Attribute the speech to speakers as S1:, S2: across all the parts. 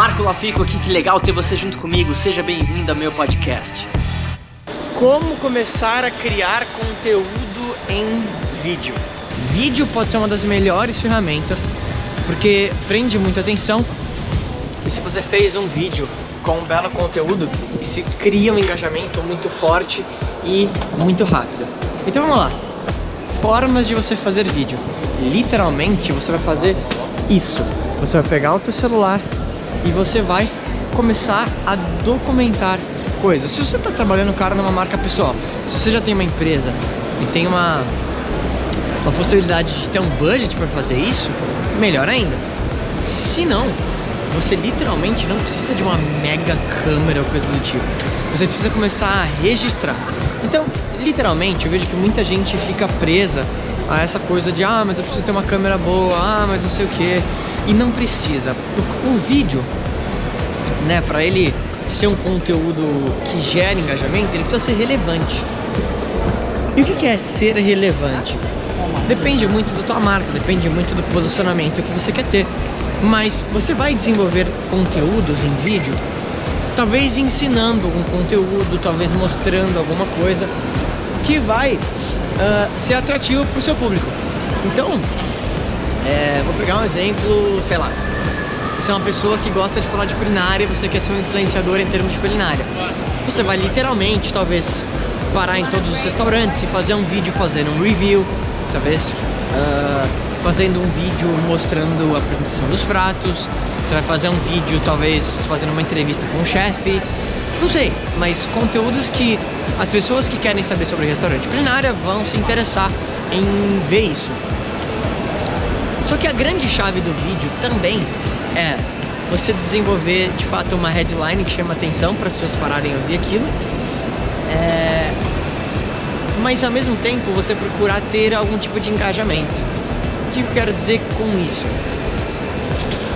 S1: Marco Lafico aqui, que legal ter você junto comigo. Seja bem-vindo ao meu podcast.
S2: Como começar a criar conteúdo em vídeo? Vídeo pode ser uma das melhores ferramentas porque prende muita atenção. E se você fez um vídeo com um belo conteúdo, se cria um engajamento muito forte e muito rápido. Então vamos lá. Formas de você fazer vídeo. Literalmente você vai fazer isso. Você vai pegar o teu celular e você vai começar a documentar coisas. Se você está trabalhando cara numa marca pessoal, se você já tem uma empresa e tem uma uma possibilidade de ter um budget para fazer isso, melhor ainda. Se não, você literalmente não precisa de uma mega câmera ou coisa do tipo. Você precisa começar a registrar. Então, literalmente, eu vejo que muita gente fica presa a essa coisa de ah, mas eu preciso ter uma câmera boa, ah, mas não sei o que. E não precisa. O, o vídeo, né, para ele ser um conteúdo que gera engajamento, ele precisa ser relevante. E o que é ser relevante? Depende muito da tua marca, depende muito do posicionamento que você quer ter. Mas você vai desenvolver conteúdos em vídeo, talvez ensinando algum conteúdo, talvez mostrando alguma coisa que vai uh, ser atrativo para o seu público. Então, é, vou pegar um exemplo, sei lá. Você é uma pessoa que gosta de falar de culinária, você quer ser um influenciador em termos de culinária. Você vai literalmente, talvez, parar em todos os restaurantes e fazer um vídeo fazendo um review, talvez uh, fazendo um vídeo mostrando a apresentação dos pratos. Você vai fazer um vídeo, talvez fazendo uma entrevista com o chefe. Não sei, mas conteúdos que as pessoas que querem saber sobre restaurante culinária vão se interessar em ver isso. Só que a grande chave do vídeo também é você desenvolver de fato uma headline que chama atenção para as pessoas pararem a ouvir aquilo. É... Mas ao mesmo tempo você procurar ter algum tipo de engajamento. O que eu quero dizer com isso?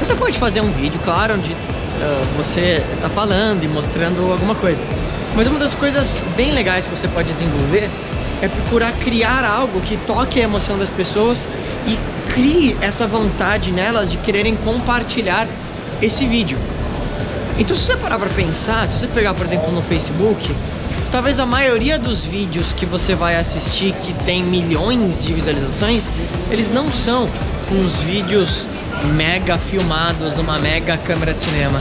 S2: Você pode fazer um vídeo, claro, onde uh, você está falando e mostrando alguma coisa. Mas uma das coisas bem legais que você pode desenvolver é procurar criar algo que toque a emoção das pessoas e crie essa vontade nelas de quererem compartilhar esse vídeo. Então, se você parar para pensar, se você pegar, por exemplo, no Facebook, talvez a maioria dos vídeos que você vai assistir que tem milhões de visualizações, eles não são uns vídeos mega filmados numa mega câmera de cinema.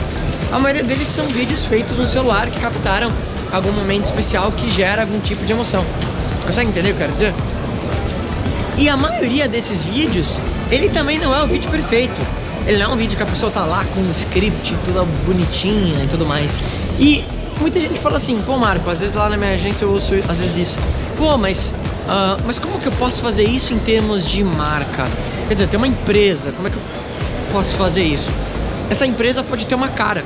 S2: A maioria deles são vídeos feitos no celular que captaram algum momento especial que gera algum tipo de emoção. Consegue entender o que eu quero dizer? E a maioria desses vídeos, ele também não é o vídeo perfeito. Ele não é um vídeo que a pessoa tá lá com um script toda bonitinha e tudo mais. E muita gente fala assim, pô Marco, às vezes lá na minha agência eu ouço às vezes isso. Pô, mas, uh, mas como que eu posso fazer isso em termos de marca? Quer dizer, tem uma empresa, como é que eu posso fazer isso? Essa empresa pode ter uma cara.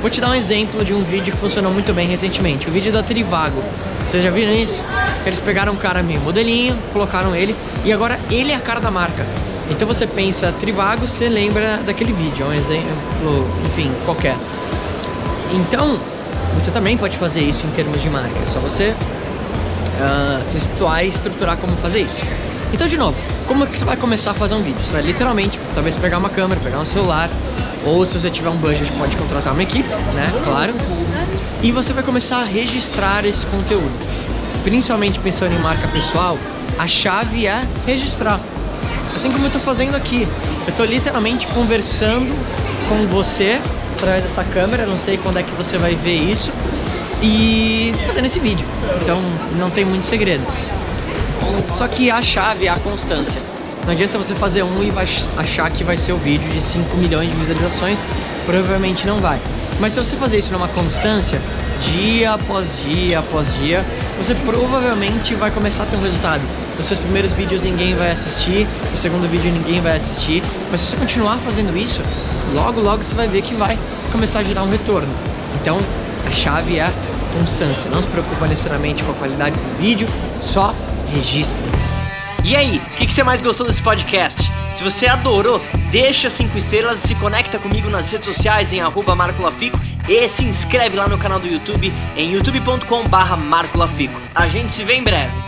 S2: Vou te dar um exemplo de um vídeo que funcionou muito bem recentemente. O vídeo da Trivago. Vocês já viram isso? Eles pegaram um cara meio modelinho, colocaram ele e agora ele é a cara da marca. Então você pensa Trivago, você lembra daquele vídeo, é um exemplo, enfim, qualquer. Então, você também pode fazer isso em termos de marca, é só você uh, se situar e estruturar como fazer isso. Então, de novo, como é que você vai começar a fazer um vídeo? Você vai literalmente, talvez pegar uma câmera, pegar um celular, ou se você tiver um budget, pode contratar uma equipe, né? Claro. E você vai começar a registrar esse conteúdo. Principalmente pensando em marca pessoal, a chave é registrar. Assim como eu estou fazendo aqui. Eu estou literalmente conversando com você através dessa câmera, não sei quando é que você vai ver isso, e fazendo esse vídeo. Então não tem muito segredo. Só que a chave é a constância. Não adianta você fazer um e achar que vai ser o vídeo de 5 milhões de visualizações, provavelmente não vai. Mas se você fazer isso numa constância, dia após dia após dia, você provavelmente vai começar a ter um resultado. Os seus primeiros vídeos ninguém vai assistir, o segundo vídeo ninguém vai assistir, mas se você continuar fazendo isso, logo logo você vai ver que vai começar a gerar um retorno. Então, a chave é a constância. Não se preocupa necessariamente com a qualidade do vídeo, só registra.
S1: E aí, o que, que, você mais gostou desse podcast? Se você adorou, deixa 5 estrelas e se conecta comigo nas redes sociais em arroba marcolafico e se inscreve lá no canal do YouTube em youtube.com barra marcolafico. A gente se vê em breve.